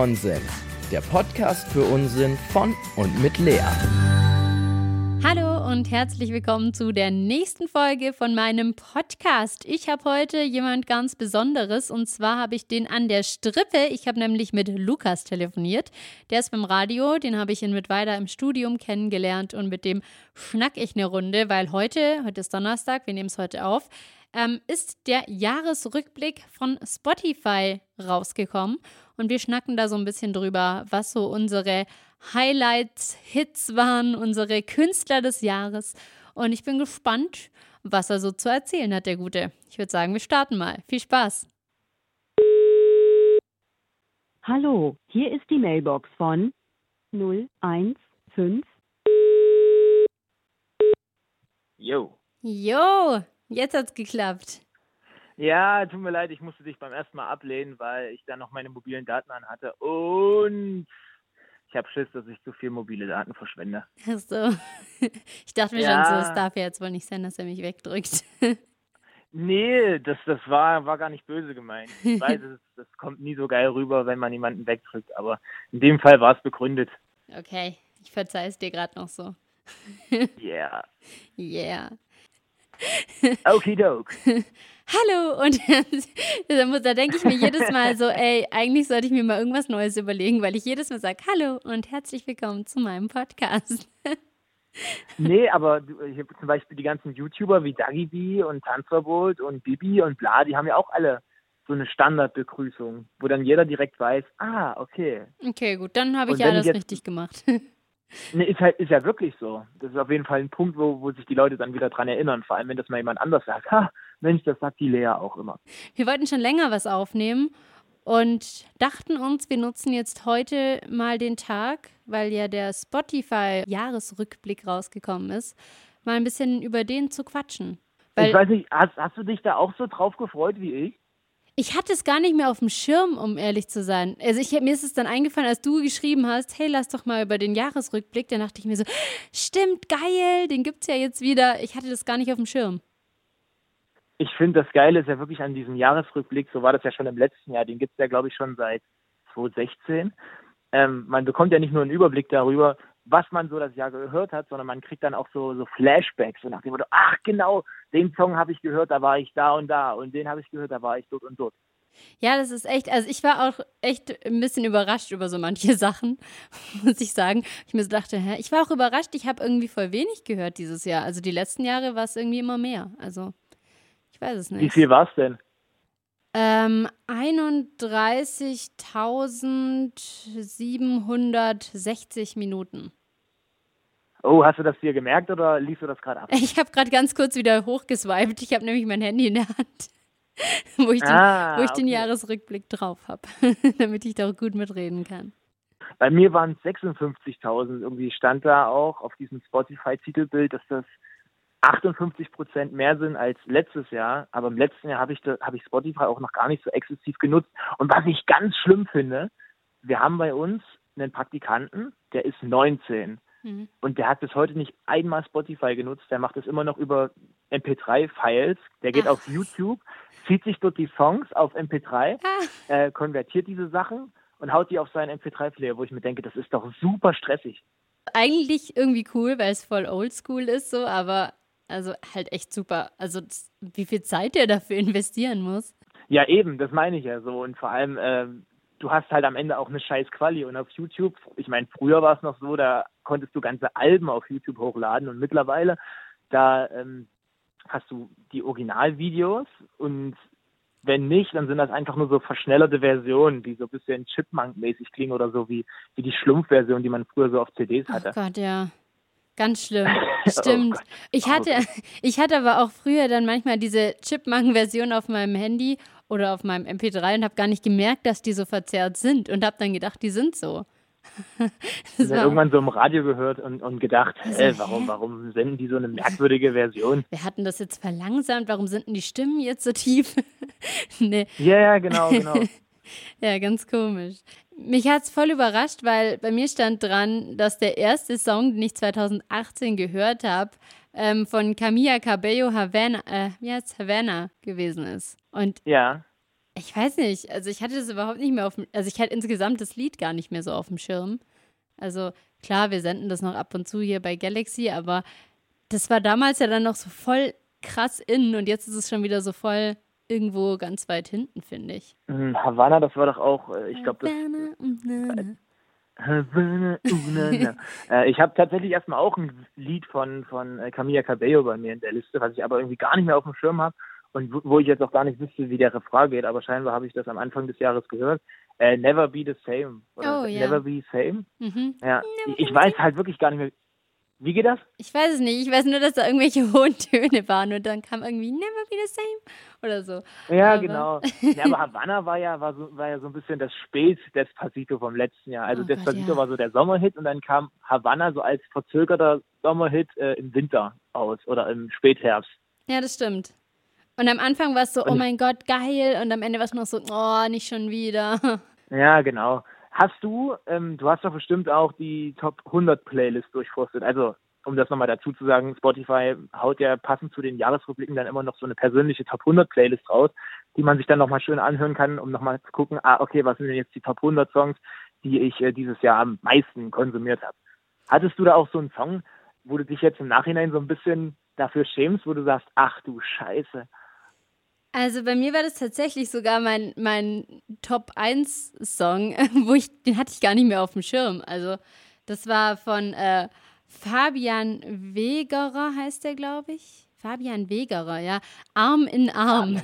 Nonsens, der Podcast für Unsinn von und mit Lea. Hallo und herzlich willkommen zu der nächsten Folge von meinem Podcast. Ich habe heute jemand ganz Besonderes und zwar habe ich den an der Strippe. Ich habe nämlich mit Lukas telefoniert. Der ist beim Radio, den habe ich in Mittweida im Studium kennengelernt und mit dem schnack ich eine Runde, weil heute, heute ist Donnerstag, wir nehmen es heute auf, ähm, ist der Jahresrückblick von Spotify rausgekommen. Und wir schnacken da so ein bisschen drüber, was so unsere Highlights, Hits waren, unsere Künstler des Jahres. Und ich bin gespannt, was er so zu erzählen hat, der Gute. Ich würde sagen, wir starten mal. Viel Spaß. Hallo, hier ist die Mailbox von 015. Jo. Jo, jetzt hat's geklappt. Ja, tut mir leid, ich musste dich beim ersten Mal ablehnen, weil ich da noch meine mobilen Daten an hatte und ich habe Schiss, dass ich zu viel mobile Daten verschwende. Ach so. Ich dachte mir Ja. schon so, es darf ja jetzt wohl nicht sein, dass er mich wegdrückt. Nee, das, das war, war gar nicht böse gemeint. Ich weiß, es, das kommt nie so geil rüber, wenn man jemanden wegdrückt, aber in dem Fall war es begründet. Okay, ich verzeih es dir gerade noch so. Yeah. Yeah. Okidok. Hallo und da, denke ich mir jedes Mal so, ey, eigentlich sollte ich mir mal irgendwas Neues überlegen, weil ich jedes Mal sage, hallo und herzlich willkommen zu meinem Podcast. Nee, aber ich habe zum Beispiel die ganzen YouTuber wie Dagi B und Tanzverbot und Bibi und bla, die haben ja auch alle so eine Standardbegrüßung, wo dann jeder direkt weiß, ah, okay, Okay, gut, dann habe ich ja ich alles jetzt- richtig gemacht. Ne, ist halt, ist ja wirklich so. Das ist auf jeden Fall ein Punkt, wo, wo sich die Leute dann wieder dran erinnern. Vor allem, wenn das mal jemand anders sagt. Ha, Mensch, das sagt die Lea auch immer. Wir wollten schon länger was aufnehmen und dachten uns, wir nutzen jetzt heute mal den Tag, weil ja der Spotify-Jahresrückblick rausgekommen ist, mal ein bisschen über den zu quatschen. Weil ich weiß nicht, hast, hast du dich da auch so drauf gefreut wie ich? Ich hatte es gar nicht mehr auf dem Schirm, um ehrlich zu sein. Also ich, mir ist es dann eingefallen, als du geschrieben hast, hey, lass doch mal über den Jahresrückblick. Dann dachte ich mir so, stimmt, geil, den gibt's ja jetzt wieder. Ich hatte das gar nicht auf dem Schirm. Ich finde, das Geile ist ja wirklich an diesem Jahresrückblick, so war das ja schon im letzten Jahr, den gibt es ja, glaube ich, schon seit 2016. Ähm, man bekommt ja nicht nur einen Überblick darüber, was man so das Jahr gehört hat, sondern man kriegt dann auch so, so Flashbacks, so nach dem Motto, ach genau, den Song habe ich gehört, da war ich da und da und den habe ich gehört, da war ich dort und dort. Ja, das ist echt, also ich war auch echt ein bisschen überrascht über so manche Sachen, muss ich sagen. Ich mir so dachte, hä, ich war auch überrascht, ich habe irgendwie voll wenig gehört dieses Jahr. Also die letzten Jahre war es irgendwie immer mehr. Also ich weiß es nicht. Wie viel war es denn? Ähm, 31.760 Minuten. Oh, hast du das dir gemerkt oder liest du das gerade ab? Ich habe gerade ganz kurz wieder hochgeswiped. Ich habe nämlich mein Handy in der Hand, wo ich den, Ah, wo ich den okay. Jahresrückblick drauf habe, damit ich da auch gut mitreden kann. Bei mir waren es 56.000. Irgendwie stand da auch auf diesem Spotify-Titelbild, dass das 58 Prozent mehr sind als letztes Jahr. Aber im letzten Jahr habe ich, da- habe ich Spotify auch noch gar nicht so exzessiv genutzt. Und was ich ganz schlimm finde, wir haben bei uns einen Praktikanten, der ist 19. Mhm. Und der hat bis heute nicht einmal Spotify genutzt. Der macht es immer noch über MP3-Files. Der geht Ach. auf YouTube, zieht sich dort die Songs auf MP3 Ah, äh, konvertiert diese Sachen und haut die auf seinen MP3-Player, wo ich mir denke, das ist doch super stressig. eigentlich irgendwie cool, weil es voll oldschool ist, so, aber also halt echt super. Also wie viel Zeit der dafür investieren muss. Ja, eben, das meine ich ja so. Und vor allem, ähm, du hast halt am Ende auch eine scheiß Quali. Und auf YouTube, ich meine, früher war es noch so, da konntest du ganze Alben auf YouTube hochladen. Und mittlerweile, da ähm, hast du die Originalvideos und wenn nicht, dann sind das einfach nur so verschnellerte Versionen, die so ein bisschen Chipmunk-mäßig klingen oder so wie, wie die Schlumpfversion, die man früher so auf CDs Oh hatte. Gott, ja. Ganz schlimm. Stimmt. Gott. ich Oh hatte, ich hatte aber auch früher dann manchmal diese Chipmunk-Version auf meinem Handy oder auf meinem MP3 und habe gar nicht gemerkt, dass die so verzerrt sind und habe dann gedacht, die sind so. Das war- irgendwann so im Radio gehört und, und gedacht, Also, äh, warum, warum senden die so eine merkwürdige Version? wir hatten das jetzt verlangsamt, warum sind denn die Stimmen jetzt so tief? nee, Ja, ja, genau, genau. ja, ganz komisch. Mich hat es voll überrascht, weil bei mir stand dran, dass der erste Song, den ich 2018 gehört habe, ähm, von Camilla Cabello Havana, äh, wie heißt Havana gewesen ist. Und Ja. Ich weiß nicht. Also ich hatte das überhaupt nicht mehr auf dem, also ich hatte insgesamt das Lied gar nicht mehr so auf dem Schirm. Also klar, wir senden das noch ab und zu hier bei Galaxy, aber das war damals ja dann noch so voll krass in und jetzt ist es schon wieder so voll irgendwo ganz weit hinten, finde ich. Mhm, Havanna, das war doch auch, äh, ich glaube, das. Havana, mm, na, na. Havana, uh, na, na. äh, ich habe tatsächlich erstmal auch ein Lied von, von äh, Camilla Cabello bei mir in der Liste, was ich aber irgendwie gar nicht mehr auf dem Schirm habe und wo, wo ich jetzt auch gar nicht wüsste, wie der Refrain geht, aber scheinbar habe ich das am Anfang des Jahres gehört. Äh, Never Be the Same. Oder Oh, ja. Never Be Same. Mhm. Ja, Never ich, weiß halt wirklich gar nicht mehr. Wie geht das? Ich weiß es nicht. Ich weiß nur, dass da irgendwelche hohen Töne waren und dann kam irgendwie Never be the same oder so. Ja, Aber- genau. Ja, aber Havanna war ja, war, so, war ja so ein bisschen das Spät-Despacito vom letzten Jahr. Also Oh Gott, Despacito ja. war so der Sommerhit und dann kam Havanna so als verzögerter Sommerhit äh, im Winter aus oder im Spätherbst. Ja, das stimmt. Und am Anfang war es so, oh Und- mein Gott, geil. Und am Ende war es noch so, oh, nicht schon wieder. Ja, genau. Hast du, ähm, du hast doch bestimmt auch die Top 100 Playlist durchforstet. Also, um das nochmal dazu zu sagen, Spotify haut ja passend zu den Jahresrückblicken dann immer noch so eine persönliche Top 100 Playlist raus, die man sich dann nochmal schön anhören kann, um nochmal zu gucken, ah, okay, was sind denn jetzt die Top 100 Songs, die ich äh, dieses Jahr am meisten konsumiert habe. Hattest du da auch so einen Song, wo du dich jetzt im Nachhinein so ein bisschen dafür schämst, wo du sagst, ach du Scheiße. Also bei mir war das tatsächlich sogar mein, mein Top 1 Song, wo ich, den hatte ich gar nicht mehr auf dem Schirm. Also das war von äh, Fabian Wegerer, heißt der, glaube ich. Fabian Wegerer, ja. Arm in Arm.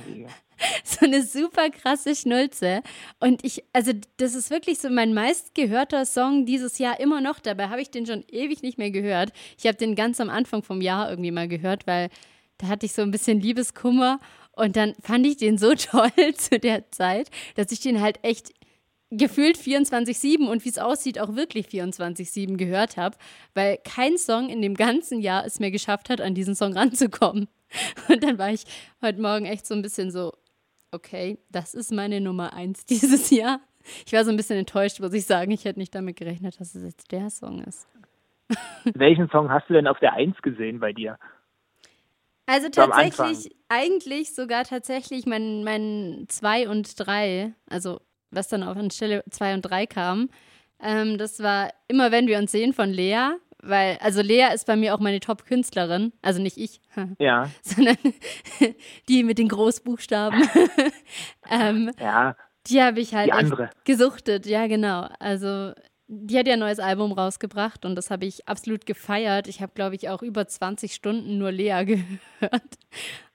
so eine super krasse Schnulze. Und ich, also das ist wirklich so mein meistgehörter Song dieses Jahr immer noch. Dabei habe ich den schon ewig nicht mehr gehört. Ich habe den ganz am Anfang vom Jahr irgendwie mal gehört, weil da hatte ich so ein bisschen Liebeskummer. Und dann fand ich den so toll zu der Zeit, dass ich den halt echt gefühlt 24-7 und wie es aussieht, auch wirklich 24-7 gehört habe, weil kein Song in dem ganzen Jahr es mir geschafft hat, an diesen Song ranzukommen. Und dann war ich heute Morgen echt so ein bisschen so, okay, das ist meine Nummer eins dieses Jahr. Ich war so ein bisschen enttäuscht, muss ich sagen. Ich hätte nicht damit gerechnet, dass es jetzt der Song ist. Welchen Song hast du denn auf der Eins gesehen bei dir? Also tatsächlich, eigentlich sogar tatsächlich mein, mein 2 und 3, also was dann auf an Stelle 2 und 3 kam, ähm, das war immer, wenn wir uns sehen von Lea, weil, also Lea ist bei mir auch meine Top-Künstlerin, also nicht ich, Ja, sondern die mit den Großbuchstaben. ähm, ja, die habe ich halt gesuchtet, ja genau. Also die hat ja ein neues Album rausgebracht und das habe ich absolut gefeiert. Ich habe, glaube ich, auch über 20 Stunden nur Lea gehört.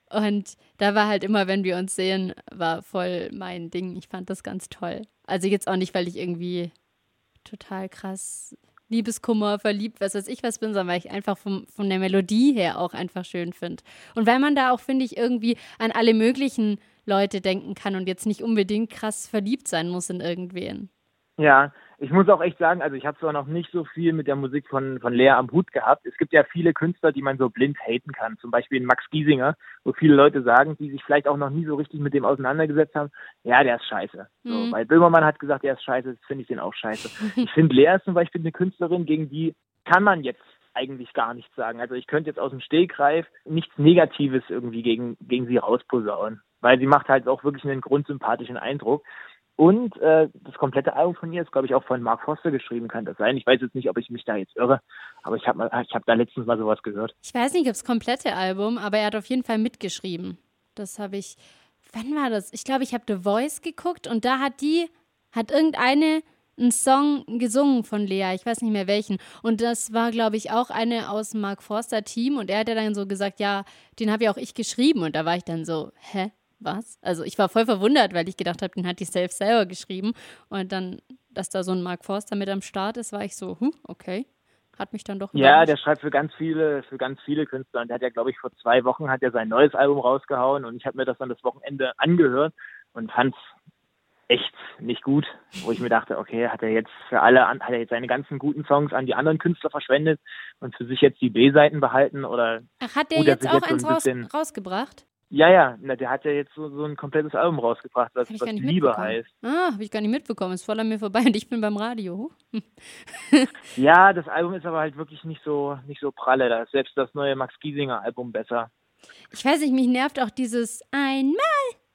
Und da war halt immer, wenn wir uns sehen, war voll mein Ding. Ich fand das ganz toll. Also jetzt auch nicht, weil ich irgendwie total krass Liebeskummer, verliebt, was weiß ich was bin, sondern weil ich einfach vom, von der Melodie her auch einfach schön finde. Und weil man da auch, finde ich, irgendwie an alle möglichen Leute denken kann und jetzt nicht unbedingt krass verliebt sein muss in irgendwen. Ja, ich muss auch echt sagen, also ich habe zwar noch nicht so viel mit der Musik von, von Lea am Hut gehabt. Es gibt ja viele Künstler, die man so blind haten kann. Zum Beispiel Max Giesinger, wo viele Leute sagen, die sich vielleicht auch noch nie so richtig mit dem auseinandergesetzt haben, ja, der ist scheiße. So, Mhm. weil Böhmermann hat gesagt, der ist scheiße, jetzt finde ich den auch scheiße. ich finde Lea ist zum Beispiel eine Künstlerin, gegen die kann man jetzt eigentlich gar nichts sagen. Also ich könnte jetzt aus dem Stegreif nichts Negatives irgendwie gegen, gegen sie rausposaunen. Weil sie macht halt auch wirklich einen grundsympathischen Eindruck. Und äh, das komplette Album von ihr ist, glaube ich, auch von Mark Foster geschrieben, kann das sein. Ich weiß jetzt nicht, ob ich mich da jetzt irre, aber ich habe hab da letztens mal sowas gehört. Ich weiß nicht, ob das komplette Album, aber er hat auf jeden Fall mitgeschrieben. Das habe ich. Wann war das? Ich glaube, ich habe The Voice geguckt und da hat die, hat irgendeine einen Song gesungen von Lea. Ich weiß nicht mehr welchen. Und das war, glaube ich, auch eine aus dem Mark Forster Team. Und er hat ja dann so gesagt, ja, den habe ja auch ich geschrieben. Und da war ich dann so, hä? Was? Also ich war voll verwundert, weil ich gedacht habe, den hat die Self selber geschrieben. Und dann, dass da so ein Mark Forster mit am Start ist, war ich so, hm, okay. Hat mich dann doch Ja, überrascht. der schreibt für ganz viele, für ganz viele Künstler. Und der hat ja, glaube ich, vor zwei Wochen hat er sein neues Album rausgehauen und ich habe mir das dann das Wochenende angehört und fand's echt nicht gut, wo ich mir dachte, okay, hat er jetzt für alle, hat er jetzt seine ganzen guten Songs an die anderen Künstler verschwendet und für sich jetzt die B-Seiten behalten oder Ach, hat der jetzt auch jetzt eins ein raus, rausgebracht? Ja, ja, na, der hat ja jetzt so, so ein komplettes Album rausgebracht, was, was Liebe heißt. Ah, habe ich gar nicht mitbekommen. Ist voll an mir vorbei und ich bin beim Radio. Ja, das Album ist aber halt wirklich nicht so nicht so pralle. Da ist selbst das neue Max Giesinger Album besser. Ich weiß nicht, mich nervt auch dieses einmal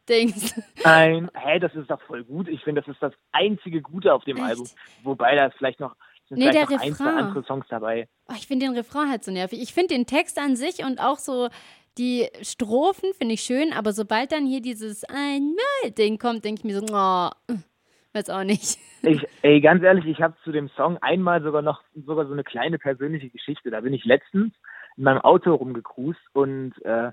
denkst. Nein, hä, das ist doch voll gut. Ich finde, das ist das einzige Gute auf dem Echt? Album. Wobei da ist vielleicht noch, sind Nee, vielleicht der noch ein, Refrain. andere Songs dabei. Oh, ich finde den Refrain halt so nervig. Ich finde den Text an sich und auch so die Strophen finde ich schön, aber sobald dann hier dieses Einmal-Ding kommt, denke ich mir so, oh, weiß auch nicht. Ich, ey, ganz ehrlich, ich habe zu dem Song einmal sogar noch sogar so eine kleine persönliche Geschichte. Da bin ich letztens in meinem Auto rumgecruised und äh,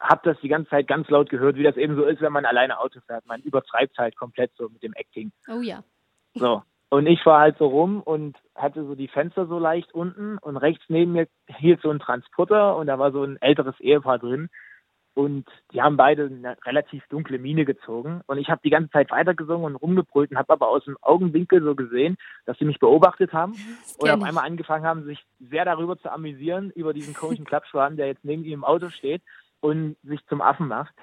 habe das die ganze Zeit ganz laut gehört, wie das eben so ist, wenn man alleine Auto fährt. Man übertreibt halt komplett so mit dem Acting. Oh ja. So. Und ich war halt so rum und hatte so die Fenster so leicht unten und rechts neben mir hielt so ein Transporter und da war so ein älteres Ehepaar drin. Und die haben beide eine relativ dunkle Miene gezogen. Und ich habe die ganze Zeit weitergesungen und rumgebrüllt und habe aber aus dem Augenwinkel so gesehen, dass sie mich beobachtet haben und auf einmal angefangen haben, sich sehr darüber zu amüsieren, über diesen komischen Klappschwan, der jetzt neben ihm im Auto steht und sich zum Affen macht.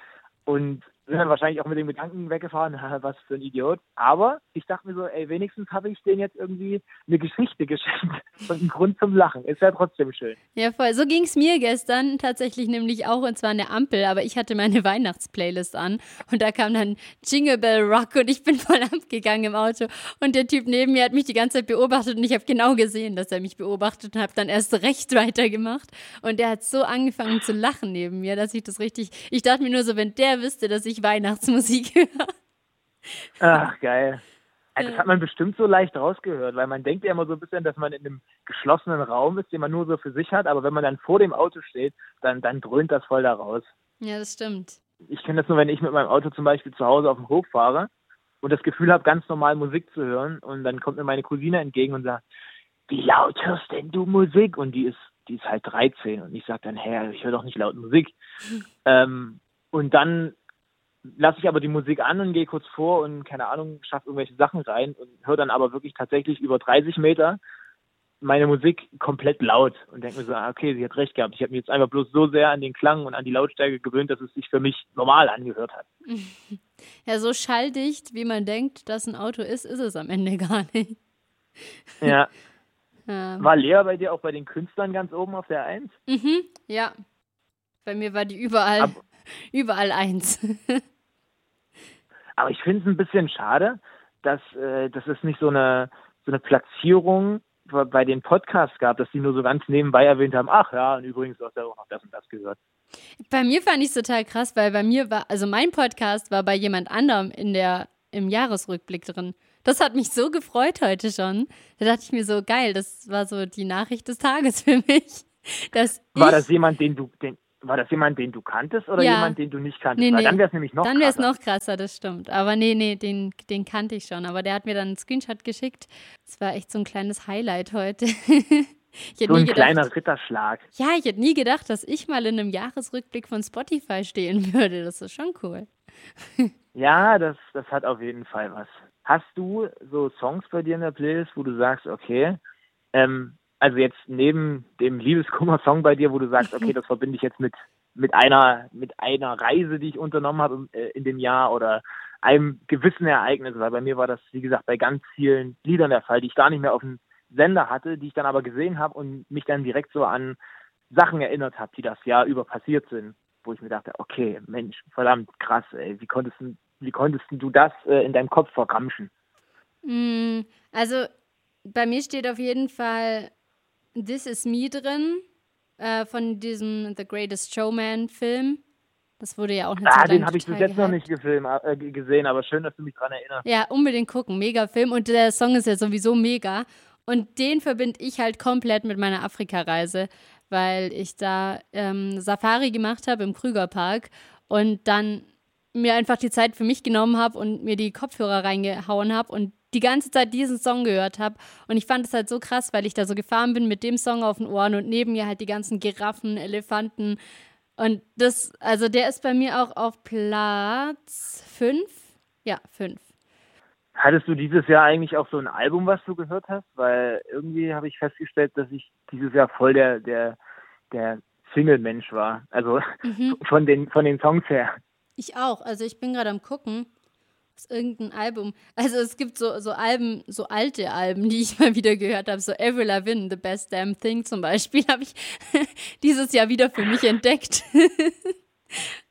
Und sind dann wahrscheinlich auch mit dem Gedanken weggefahren, "Haha, was für ein Idiot. Aber ich dachte mir so, ey, wenigstens habe ich denen jetzt irgendwie eine Geschichte geschenkt und einen Grund zum Lachen. Ist ja trotzdem schön. Ja, voll. So ging es mir gestern tatsächlich nämlich auch, und zwar der Ampel, aber ich hatte meine Weihnachtsplaylist an und da kam dann Jingle Bell Rock und ich bin voll abgegangen im Auto und der Typ neben mir hat mich die ganze Zeit beobachtet und ich habe genau gesehen, dass er mich beobachtet und habe dann erst recht weitergemacht und der hat so angefangen zu lachen neben mir, dass ich das richtig, ich dachte mir nur so, wenn der wüsste, dass ich Weihnachtsmusik höre. Ach, geil. Ja, Das hat man bestimmt so leicht rausgehört, weil man denkt ja immer so ein bisschen, dass man in einem geschlossenen Raum ist, den man nur so für sich hat, aber wenn man dann vor dem Auto steht, dann, dann dröhnt das voll da raus. Ja, das stimmt. Ich kenne das nur, wenn ich mit meinem Auto zum Beispiel zu Hause auf dem Hof fahre und das Gefühl habe, ganz normal Musik zu hören und dann kommt mir meine Cousine entgegen und sagt, wie laut hörst denn du Musik? Und die ist, die ist halt 13 und ich sage dann, hä, ich höre doch nicht laut Musik. ähm, und dann lasse ich aber die Musik an und gehe kurz vor und keine Ahnung, schaffe irgendwelche Sachen rein und höre dann aber wirklich tatsächlich über 30 Meter meine Musik komplett laut und denke mir so, ah, okay, sie hat recht gehabt. Ich habe mich jetzt einfach bloß so sehr an den Klang und an die Lautstärke gewöhnt, dass es sich für mich normal angehört hat. Ja, so schalldicht, wie man denkt, dass ein Auto ist, ist es am Ende gar nicht. Ja. Ja. War Lea bei dir auch bei den Künstlern ganz oben auf der Eins? Mhm, ja. Bei mir war die überall, Ab- überall eins. Aber ich finde es ein bisschen schade, dass, äh, dass es nicht so eine, so eine Platzierung bei- den Podcasts gab, dass die nur so ganz nebenbei erwähnt haben, ach ja, und übrigens, du hast ja auch noch das und das gehört. bei mir fand ich es total krass, weil bei mir war, also mein Podcast war bei jemand anderem in der, im Jahresrückblick drin. Das hat mich so gefreut heute schon. Da dachte ich mir so, geil, das war so die Nachricht des Tages für mich. Dass War das jemand, den du, den, war das jemand, den du kanntest oder Ja. jemand, den du nicht kanntest? Nee, nee. dann wäre es nämlich noch Dann wäre es krasser. noch krasser, das stimmt. Aber nee, nee, den, den kannte ich schon. Aber der hat mir dann einen Screenshot geschickt. Das war echt so ein kleines Highlight heute. So ein gedacht, kleiner Ritterschlag. Ja, ich hätte nie gedacht, dass ich mal in einem Jahresrückblick von Spotify stehen würde. Das ist schon cool. Ja, das, das hat auf jeden Fall was. Hast du so Songs bei dir in der Playlist, wo du sagst, okay, ähm, also jetzt neben dem Liebeskummer-Song bei dir, wo du sagst, okay, das verbinde ich jetzt mit, mit einer, mit einer Reise, die ich unternommen habe äh, in dem Jahr oder einem gewissen Ereignis, weil bei mir war das, wie gesagt, bei ganz vielen Liedern der Fall, die ich gar nicht mehr auf dem Sender hatte, die ich dann aber gesehen habe und mich dann direkt so an Sachen erinnert habe, die das Jahr über passiert sind, wo ich mir dachte, okay, Mensch, verdammt krass, ey, wie konntest du, wie konntest du das äh, in deinem Kopf verramschen? Mm, also bei mir steht auf jeden Fall This Is Me drin äh, von diesem The Greatest Showman Film. Das wurde ja auch eine Ah, den habe ich bis jetzt noch nicht gefilmt, äh, g- gesehen, aber schön, dass du mich dran erinnerst. Ja, unbedingt gucken. Mega Film. Und der Song ist ja sowieso mega. Und den verbinde ich halt komplett mit meiner Afrika-Reise, weil ich da ähm, Safari gemacht habe im Krügerpark und dann mir einfach die Zeit für mich genommen habe und mir die Kopfhörer reingehauen habe und die ganze Zeit diesen Song gehört habe. Und ich fand es halt so krass, weil ich da so gefahren bin mit dem Song auf den Ohren und neben mir halt die ganzen Giraffen, Elefanten. Und das, also der ist bei mir auch auf Platz 5. Ja, 5. Hattest du dieses Jahr eigentlich auch so ein Album, was du gehört hast? Weil irgendwie habe ich festgestellt, dass ich dieses Jahr voll der, der, der Single-Mensch war. Also Mhm. von den, von den Songs her. Ich auch. Also ich bin gerade am gucken. Ist irgendein Album. Also es gibt so, so Alben, so alte Alben, die ich mal wieder gehört habe. So Avril Lavigne, The Best Damn Thing zum Beispiel, habe ich dieses Jahr wieder für mich entdeckt.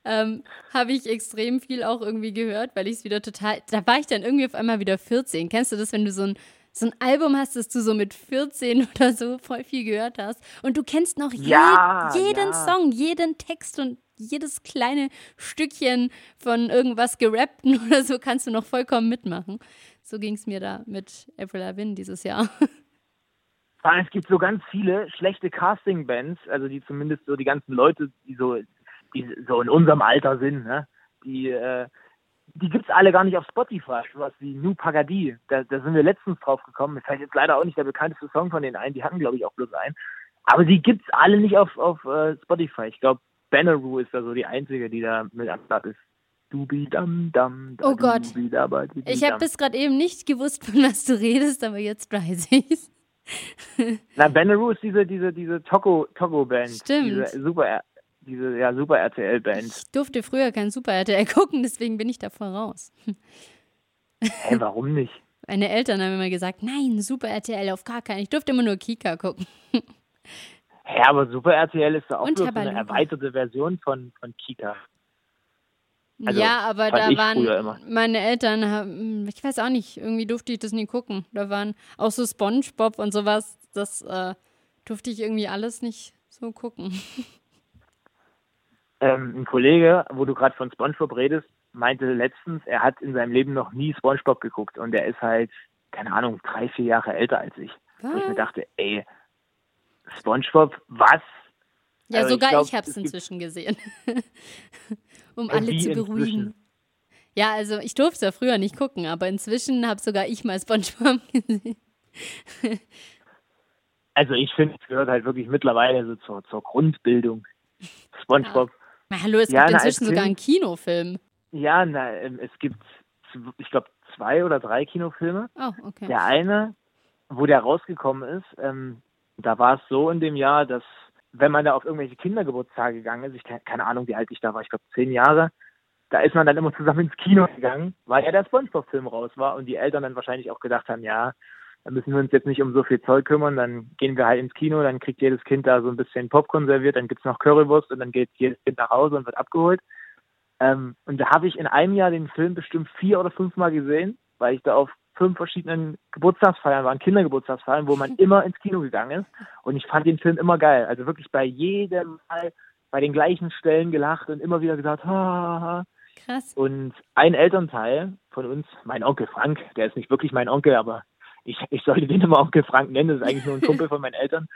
ähm, habe ich extrem viel auch irgendwie gehört, weil ich es wieder total. Da war ich dann irgendwie auf einmal wieder 14. Kennst du das, wenn du so ein, so ein Album hast, das du so mit 14 oder so voll viel gehört hast und du kennst noch Ja, je, jeden ja. Song, jeden Text und jedes kleine Stückchen von irgendwas gerappten oder so kannst du noch vollkommen mitmachen. So ging es mir da mit Avril Lavigne dieses Jahr. Allem, es gibt so ganz viele schlechte Casting-Bands, also die zumindest so die ganzen Leute, die so, die so in unserem Alter sind, ne? die, äh, die gibt's alle gar nicht auf Spotify, sowas wie Nu Pagadi. Da, da sind wir letztens drauf gekommen. Mir fällt jetzt leider auch nicht der bekannteste Song von denen ein, die hatten, glaube ich, auch bloß einen. Aber die gibt's alle nicht auf, auf äh, Spotify. Ich glaube, Banneroo ist da so die einzige, die da mit am Start ist. Dam dam. da Oh Gott. Ich habe bis gerade eben nicht gewusst, von was du redest, aber jetzt weiß ich's. Na, Banneroo ist diese, diese, diese Togo, Togo-Band. Stimmt. Diese super, diese, ja, super RTL-Band. Ich durfte früher kein Super RTL gucken, deswegen bin ich davor raus. Hä, warum nicht? Meine Eltern haben immer gesagt, nein, Super RTL auf gar keinen. Ich durfte immer nur Kika gucken. Hä, aber Super RTL ist doch auch bloß eine erweiterte Version von, von Kika. Also, ja, aber da waren meine Eltern, haben, ich weiß auch nicht, irgendwie durfte ich das nie gucken. Da waren auch so Spongebob und sowas, das äh, durfte ich irgendwie alles nicht so gucken. Ähm, ein Kollege, wo du gerade von SpongeBob redest, meinte letztens, er hat in seinem Leben noch nie SpongeBob geguckt und er ist halt, keine Ahnung, drei, vier Jahre älter als ich. Wo ich mir Was? dachte, ey, SpongeBob, was? Ja, Also ich sogar glaub, ich habe es inzwischen gesehen. um Äh, alle zu inzwischen? beruhigen. Ja, also ich durfte es ja früher nicht gucken, aber inzwischen habe sogar ich mal SpongeBob gesehen. Also ich finde, es gehört halt wirklich mittlerweile so zur, zur Grundbildung. SpongeBob. Na, hallo, es Ja, gibt na, inzwischen sogar einen Kinofilm. Ja, na, ähm, es gibt, ich glaube, zwei oder drei Kinofilme. Oh, okay. Der eine, wo der rausgekommen ist, ähm, da war es so in dem Jahr, dass wenn man da auf irgendwelche Kindergeburtstage gegangen ist, ich ke- keine Ahnung, wie alt ich da war, ich glaube zehn Jahre, da ist man dann immer zusammen ins Kino gegangen, weil ja der Spongebob-Film raus war und die Eltern dann wahrscheinlich auch gedacht haben, ja, da müssen wir uns jetzt nicht um so viel Zeug kümmern, dann gehen wir halt ins Kino, dann kriegt jedes Kind da so ein bisschen Popcorn serviert, dann gibt's noch Currywurst und dann geht jedes Kind nach Hause und wird abgeholt. Ähm, und da habe ich in einem Jahr den Film bestimmt vier oder fünfmal gesehen, weil ich da auf fünf verschiedenen Geburtstagsfeiern waren, Kindergeburtstagsfeiern, wo man immer ins Kino gegangen ist. Und ich fand den Film immer geil. Also wirklich bei jedem Mal bei den gleichen Stellen gelacht und immer wieder gesagt, ha, ha, ha. Krass. Und ein Elternteil von uns, mein Onkel Frank, der ist nicht wirklich mein Onkel, aber ich, ich sollte den immer Onkel Frank nennen, das ist eigentlich nur ein Kumpel von meinen Eltern,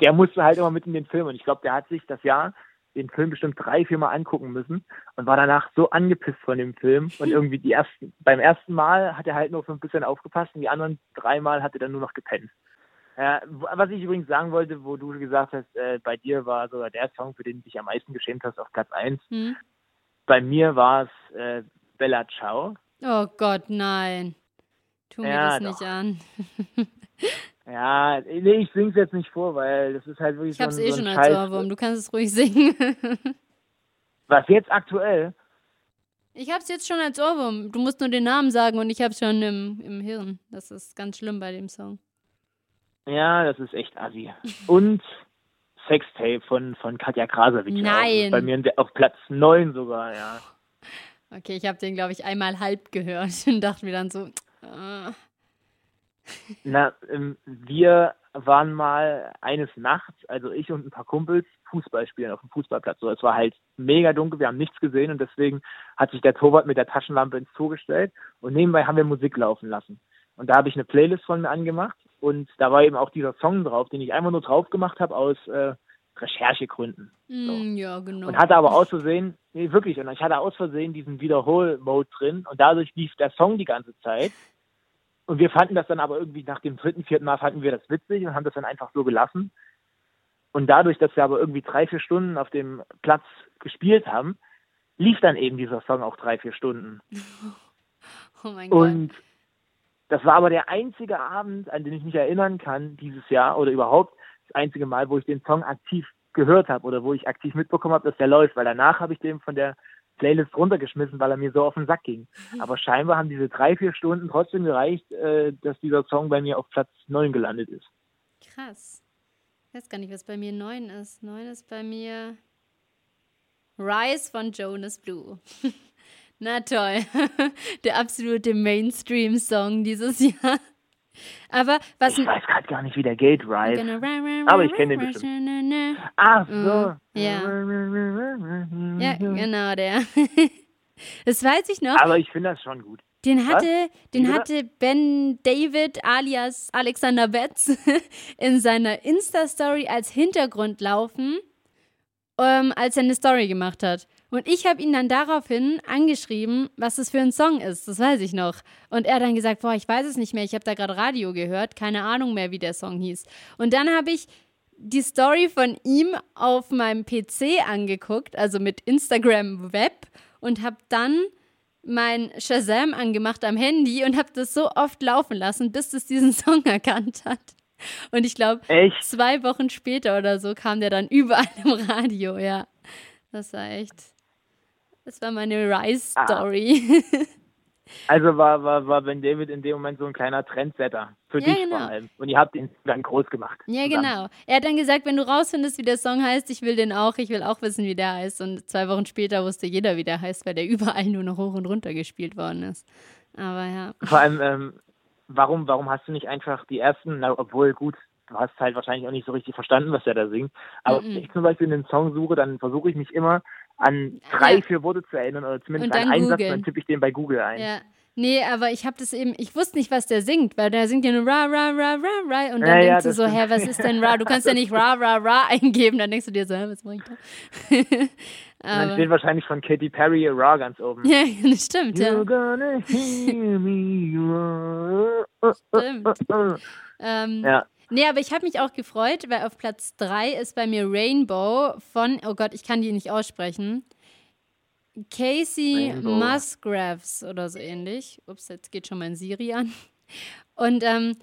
der musste halt immer mit in den Film. Und ich glaube, der hat sich das Jahr den Film bestimmt drei, vier Mal angucken müssen und war danach so angepisst von dem Film. Und irgendwie die ersten, beim ersten Mal hat er halt nur so ein bisschen aufgepasst und die anderen drei Mal hat er dann nur noch gepennt. W- was ich übrigens sagen wollte, wo du gesagt hast, äh, bei dir war sogar der Song, für den du dich am meisten geschämt hast, auf Platz eins. Hm? Bei mir war es äh, Bella Ciao. Oh Gott, nein. Tu mir Ja, das nicht doch. an. Ja, nee, ich sing's jetzt nicht vor, weil das ist halt wirklich Ich hab's so eh ein, so schon als. Ohrwurm. Du kannst es ruhig singen. Was jetzt aktuell? Ich hab's jetzt schon als Ohrwurm. Du musst nur den Namen sagen und ich hab's schon im, im Hirn. Das ist ganz schlimm bei dem Song. Ja, das ist echt assi. Und Sextape von, von Katja ist Nein. Bei mir auf Platz 9 sogar, ja. Okay, ich habe den, glaube ich, einmal halb gehört und dachte mir dann so, äh, Na, ähm, wir waren mal eines Nachts, also ich und ein paar Kumpels, Fußball spielen auf dem Fußballplatz. So, es war halt mega dunkel, wir haben nichts gesehen und deswegen hat sich der Torwart mit der Taschenlampe ins Tor gestellt und nebenbei haben wir Musik laufen lassen. Und da habe ich eine Playlist von mir angemacht und da war eben auch dieser Song drauf, den ich einfach nur drauf gemacht habe aus äh, Recherchegründen. mm, ja, genau. Und hatte aber aus Versehen, nee, wirklich, und ich hatte aus Versehen diesen Wiederhol-Mode drin und dadurch lief der Song die ganze Zeit. Und wir fanden das dann aber irgendwie nach dem dritten, vierten Mal fanden wir das witzig und haben das dann einfach so gelassen. Und dadurch, dass wir aber irgendwie drei, vier Stunden auf dem Platz gespielt haben, lief dann eben dieser Song auch drei, vier Stunden. oh mein Gott. Und das war aber der einzige Abend, an den ich mich erinnern kann, dieses Jahr oder überhaupt das einzige Mal, wo ich den Song aktiv gehört habe oder wo ich aktiv mitbekommen habe, dass der läuft, weil danach habe ich den von der Playlist runtergeschmissen, weil er mir so auf den Sack ging. Aber scheinbar haben diese drei, vier Stunden trotzdem gereicht, äh, dass dieser Song bei mir auf Platz 9 gelandet ist. Krass. Ich weiß gar nicht, was bei mir 9 ist. 9 ist bei mir Rise von Jonas Blue. Na toll. Der absolute Mainstream-Song dieses Jahr. Aber was. Ich weiß gerade gar nicht, wie der geht, Rise. Aber ich kenne den bestimmt. Ach so. Ja. Ja, genau, der. Das weiß ich noch. Aber ich finde das schon gut. Den hatte, den hatte Ben David alias Alexander Betz in seiner Insta-Story als Hintergrund laufen, ähm, als er eine Story gemacht hat. Und ich habe ihn dann daraufhin angeschrieben, was das für ein Song ist. Das weiß ich noch. Und er hat dann gesagt, boah, ich weiß es nicht mehr. Ich habe da gerade Radio gehört. Keine Ahnung mehr, wie der Song hieß. Und dann habe ich die Story von ihm auf meinem PC angeguckt, also mit Instagram Web und habe dann mein Shazam angemacht am Handy und habe das so oft laufen lassen, bis es diesen Song erkannt hat. Und ich glaube, zwei Wochen später oder so kam der dann überall im Radio, ja. Das war echt. Das war meine Rise-Story. Ah. Also war, war, war Ben David in dem Moment so ein kleiner Trendsetter für ja, dich genau. vor allem. Und ihr habt ihn dann groß gemacht. Ja, zusammen. genau. Er hat dann gesagt, wenn du rausfindest, wie der Song heißt, ich will den auch, ich will auch wissen, wie der heißt. Und zwei Wochen später wusste jeder, wie der heißt, weil der überall nur noch hoch und runter gespielt worden ist. Aber ja. Vor allem, ähm, warum, warum hast du nicht einfach die ersten, na, obwohl gut, du hast halt wahrscheinlich auch nicht so richtig verstanden, was der da singt. Aber mm -mm. wenn ich zum Beispiel einen Song suche, dann versuche ich mich immer an drei, ja. vier Worte zu erinnern oder zumindest an einen Satz, dann tippe ich den bei Google ein. Ja. Nee, aber ich habe das eben, ich wusste nicht, was der singt, weil der singt ja nur ra, ra, ra, ra, ra und dann ja, denkst ja, du so, hä, was ist denn ra? Du kannst ja nicht ra, ra, ra eingeben, dann denkst du dir so, hä, was mache ich da? dann steht wahrscheinlich von Katy Perry Ra ganz oben. Ja, das stimmt, ja. You're gonna hear me Stimmt. ähm, ja. Nee, aber ich habe mich auch gefreut, weil auf Platz 3 ist bei mir Rainbow von, oh Gott, ich kann die nicht aussprechen. Casey Rainbow. Musgraves oder so ähnlich. Ups, jetzt geht schon mein Siri an. Und ähm,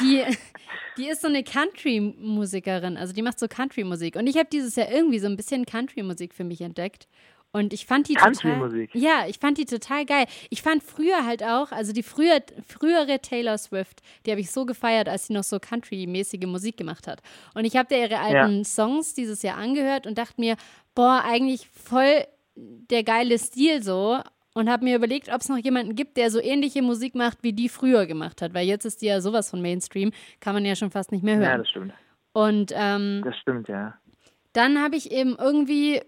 die, die ist so eine Country-Musikerin, also die macht so Country-Musik. Und ich habe dieses Jahr irgendwie so ein bisschen Country-Musik für mich entdeckt. Und ich fand die total. Ja, ich fand die total geil. Ich fand früher halt auch, also die früher, frühere Taylor Swift, die habe ich so gefeiert, als sie noch so Country-mäßige Musik gemacht hat. Und ich habe da ihre alten ja. Songs dieses Jahr angehört und dachte mir, boah, eigentlich voll der geile Stil so. Und habe mir überlegt, ob es noch jemanden gibt, der so ähnliche Musik macht, wie die früher gemacht hat. Weil jetzt ist die ja sowas von Mainstream, kann man ja schon fast nicht mehr hören. Ja, das stimmt. Und ähm, das stimmt, ja. Dann habe ich eben irgendwie,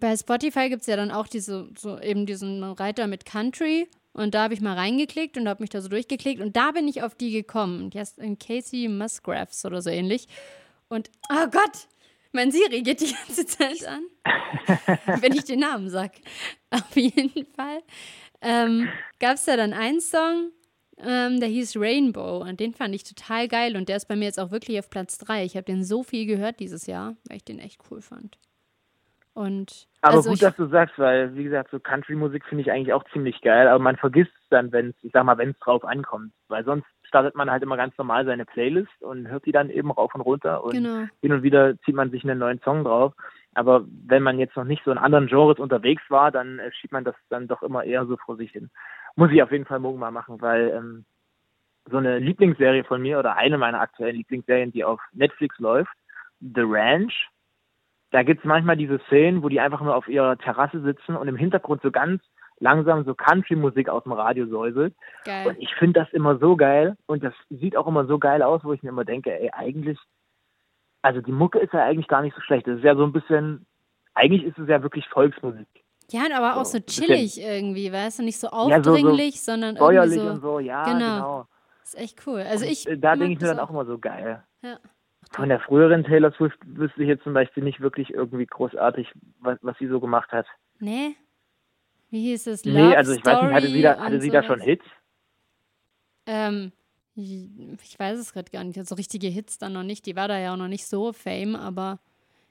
bei Spotify gibt es ja dann auch diese, so eben diesen Reiter mit Country. Und da habe ich mal reingeklickt und habe mich da so durchgeklickt. Und da bin ich auf die gekommen. Die heißt Casey Musgraves oder so ähnlich. Und, oh Gott, mein Siri geht die ganze Zeit an, wenn ich den Namen sage. Auf jeden Fall ähm, gab es da dann einen Song, ähm, der hieß Rainbow und den fand ich total geil und der ist bei mir jetzt auch wirklich auf Platz 3. Ich habe den so viel gehört dieses Jahr, weil ich den echt cool fand. Und aber also gut, ich, dass du sagst, weil wie gesagt, so Country-Musik finde ich eigentlich auch ziemlich geil, aber man vergisst es dann, wenn es, ich sag mal, wenn es drauf ankommt, weil sonst startet man halt immer ganz normal seine Playlist und hört die dann eben rauf und runter und genau. hin und wieder zieht man sich einen neuen Song drauf. Aber wenn man jetzt noch nicht so in anderen Genres unterwegs war, dann äh, schiebt man das dann doch immer eher so vor sich hin muss ich auf jeden Fall morgen mal machen, weil ähm, so eine Lieblingsserie von mir oder eine meiner aktuellen Lieblingsserien, die auf Netflix läuft, The Ranch, da gibt es manchmal diese Szenen, wo die einfach nur auf ihrer Terrasse sitzen und im Hintergrund so ganz langsam so Country-Musik aus dem Radio säuselt. Geil. Und ich finde das immer so geil und das sieht auch immer so geil aus, wo ich mir immer denke, ey, eigentlich, also die Mucke ist ja eigentlich gar nicht so schlecht. Das ist ja so ein bisschen, eigentlich ist es ja wirklich Volksmusik. Ja, aber auch so, so chillig irgendwie, weißt du? Nicht so aufdringlich, ja, so, so sondern irgendwie so. und so, ja, genau. genau. ist echt cool. Also ich. Und, äh, da denke ich mir dann auch immer so geil. Ja. Von der früheren Taylor Swift wüsste ich jetzt zum Beispiel nicht wirklich irgendwie großartig, was, was sie so gemacht hat. Nee. Wie hieß es? Love nee, also ich Story weiß nicht, hatte sie da, hatte sie da schon Hits? Ähm, ich weiß es gerade gar nicht. Also richtige Hits dann noch nicht. Die war da ja auch noch nicht so fame, aber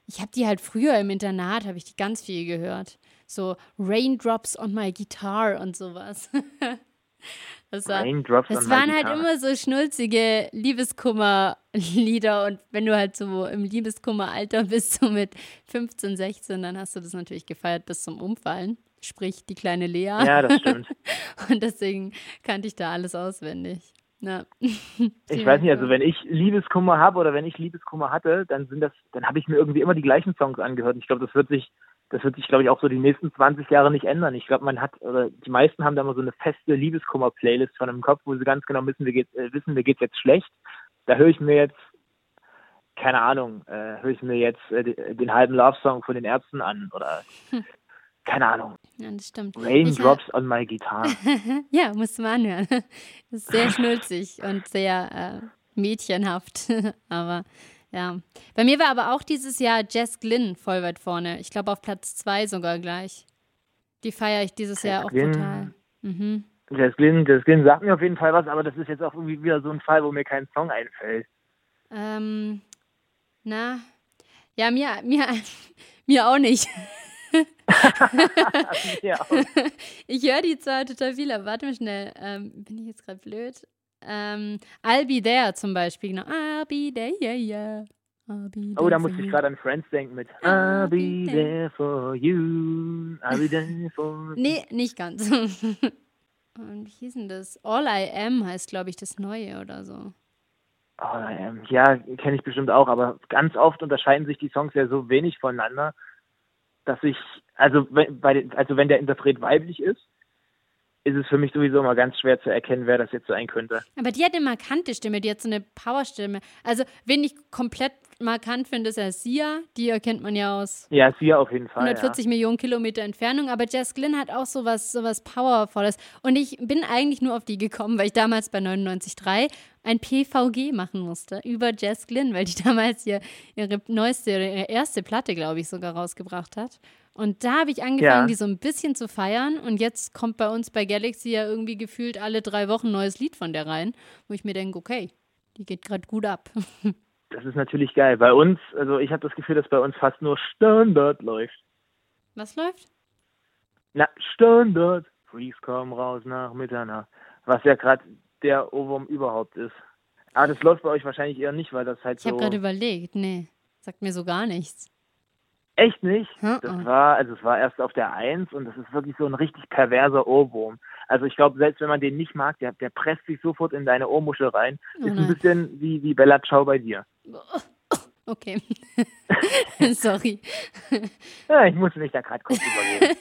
ich habe die halt früher im Internat, habe ich die ganz viel gehört. So Raindrops on my guitar und sowas. Das, war, das waren halt immer so schnulzige Liebeskummer-Lieder und wenn du halt so im Liebeskummer-Alter bist, so mit 15, 16, dann hast du das natürlich gefeiert bis zum Umfallen. Sprich, die kleine Lea. Ja, das stimmt. und deswegen kannte ich da alles auswendig. Ja. Ich weiß nicht, also wenn ich Liebeskummer habe oder wenn ich Liebeskummer hatte, dann sind das, dann habe ich mir irgendwie immer die gleichen Songs angehört. Ich glaube, das wird sich das wird sich, glaube ich, auch so die nächsten 20 Jahre nicht ändern. Ich glaube, man hat, oder die meisten haben da mal so eine feste Liebeskummer-Playlist von einem Kopf, wo sie ganz genau wissen, mir geht, äh, wissen, mir geht's jetzt schlecht. Da höre ich mir jetzt, keine Ahnung, äh, höre ich mir jetzt äh, den halben Love-Song von den Ärzten an oder hm. keine Ahnung. Ja, das stimmt. Raindrops on my guitar. ja, musst du mal anhören. Das ist sehr schnulzig und sehr äh, mädchenhaft. Aber ja. Bei mir war aber auch dieses Jahr Jess Glynn voll weit vorne. Ich glaube auf Platz zwei sogar gleich. Die feiere ich dieses Jess Jahr auch Glynn. total. Mhm. Jess Glynn, Jess Glynn sagt mir auf jeden Fall was, aber das ist jetzt auch irgendwie wieder so ein Fall, wo mir kein Song einfällt. Ähm, na, ja, mir, mir, mir auch nicht. ich höre die zwar total viel, aber warte mal schnell. Ähm, bin ich jetzt gerade blöd? Ähm, I'll Be There zum Beispiel, genau. I'll Be There, yeah, yeah. Oh, da muss ich gerade an Friends denken mit I'll be there for you, I'll be there for you. Nee, nicht ganz. Und wie hieß denn das? All I Am heißt, glaube ich, das Neue oder so. All I Am, ja, kenne ich bestimmt auch, aber ganz oft unterscheiden sich die Songs ja so wenig voneinander, dass ich, also, bei, also wenn der Interpret weiblich ist, ist es für mich sowieso immer ganz schwer zu erkennen, wer das jetzt sein könnte. Aber die hat eine markante Stimme, die hat so eine Powerstimme. Also, wen ich komplett markant finde, ist ja Sia. Die erkennt man ja aus. Ja, Sia auf jeden Fall. 140 ja. Millionen Kilometer Entfernung. Aber Jess Glynn hat auch so was, so was Powervolles. Und ich bin eigentlich nur auf die gekommen, weil ich damals bei 99.3 ein PVG machen musste über Jess Glynn, weil die damals ihr, ihre neueste, ihre erste Platte, glaube ich, sogar rausgebracht hat. Und da habe ich angefangen, ja. die so ein bisschen zu feiern. Und jetzt kommt bei uns bei Galaxy ja irgendwie gefühlt alle drei Wochen ein neues Lied von der rein, wo ich mir denke, okay, die geht gerade gut ab. Das ist natürlich geil. Bei uns, also ich habe das Gefühl, dass bei uns fast nur Standard läuft. Was läuft? Na, Standard. Freaks kommen raus nach Mitternacht. Was ja gerade der Ohrwurm überhaupt ist. Aber das läuft bei euch wahrscheinlich eher nicht, weil das halt ich so. Ich habe gerade überlegt, nee. Sagt mir so gar nichts. Echt nicht? Das war, also es war erst auf der Eins und das ist wirklich so ein richtig perverser Ohrwurm. Also ich glaube, selbst wenn man den nicht mag, der, der presst sich sofort in deine Ohrmuschel rein. Oh ist ein bisschen wie, wie Bella Ciao bei dir. Okay. Sorry. Ja, ich muss mich da gerade kurz übergeben.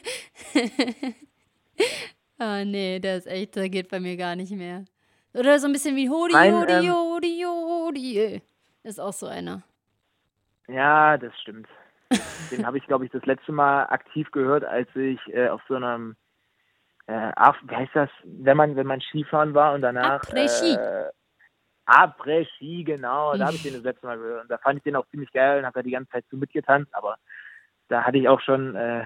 oh nee, das ist echt, das geht bei mir gar nicht mehr. Oder so ein bisschen wie Hodi, mein, Hodi, ähm, Hodi, Hodi. Ist auch so einer. Ja, das stimmt. Den habe ich, glaube ich, das letzte Mal aktiv gehört, als ich äh, auf so einem äh, wie heißt das, wenn man, wenn man Skifahren war und danach Après-Ski. Äh, Après-Ski, genau, da habe ich den das letzte Mal gehört. Und da fand ich den auch ziemlich geil und habe da die ganze Zeit so mitgetanzt, aber da hatte ich auch schon äh,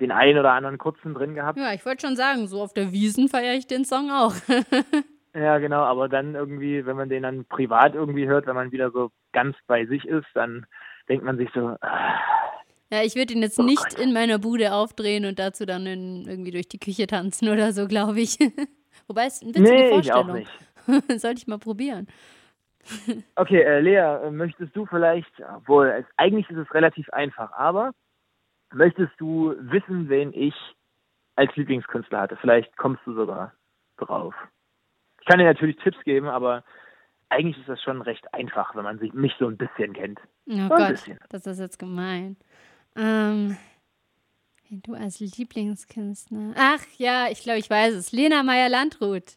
den einen oder anderen kurzen drin gehabt. Ja, ich wollte schon sagen, so auf der Wiesen feiere ich den Song auch. ja, genau, aber dann irgendwie, wenn man den dann privat irgendwie hört, wenn man wieder so ganz bei sich ist, dann denkt man sich so, ah, ja, ich würde ihn jetzt oh nicht Gott. in meiner Bude aufdrehen und dazu dann in, irgendwie durch die Küche tanzen oder so, glaube ich. Wobei es eine witzige nee, Vorstellung. Ich auch nicht. Sollte ich mal probieren. okay, äh, Lea, äh, möchtest du vielleicht, obwohl eigentlich ist es relativ einfach, aber möchtest du wissen, wen ich als Lieblingskünstler hatte? Vielleicht kommst du sogar drauf. Ich kann dir natürlich Tipps geben, aber eigentlich ist das schon recht einfach, wenn man sich mich so ein bisschen kennt. Oh Gott, bisschen. das ist jetzt gemein. Ähm, du als Lieblingskünstler. Ach ja, ich glaube, ich weiß es. Lena Meyer-Landrut.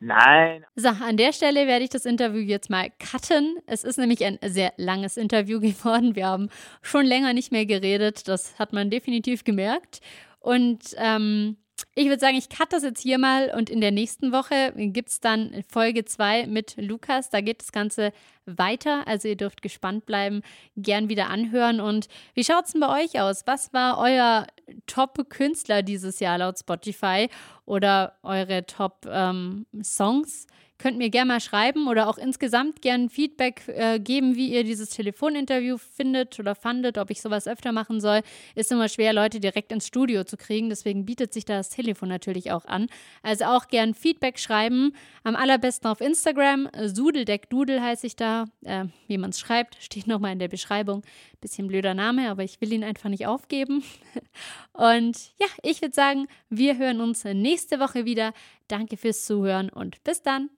Nein. So, an der Stelle werde ich das Interview jetzt mal cutten. Es ist nämlich ein sehr langes Interview geworden. Wir haben schon länger nicht mehr geredet. Das hat man definitiv gemerkt. Und ähm, ich würde sagen, ich cut das jetzt hier mal und in der nächsten Woche gibt es dann Folge 2 mit Lukas. Da geht das Ganze weiter. Also ihr dürft gespannt bleiben, gern wieder anhören. Und wie schaut es denn bei euch aus? Was war euer Top-Künstler dieses Jahr laut Spotify oder eure Top-Songs? Ähm, Könnt mir gerne mal schreiben oder auch insgesamt gerne Feedback äh, geben, wie ihr dieses Telefoninterview findet oder fandet, ob ich sowas öfter machen soll. Ist immer schwer, Leute direkt ins Studio zu kriegen, deswegen bietet sich da das Telefon natürlich auch an. Also auch gern Feedback schreiben. Am allerbesten auf Instagram. Sudeldeckdudel heiße ich da. Äh, wie man es schreibt, steht nochmal in der Beschreibung. Bisschen blöder Name, aber ich will ihn einfach nicht aufgeben. Und ja, ich würde sagen, wir hören uns nächste Woche wieder. Danke fürs Zuhören und bis dann.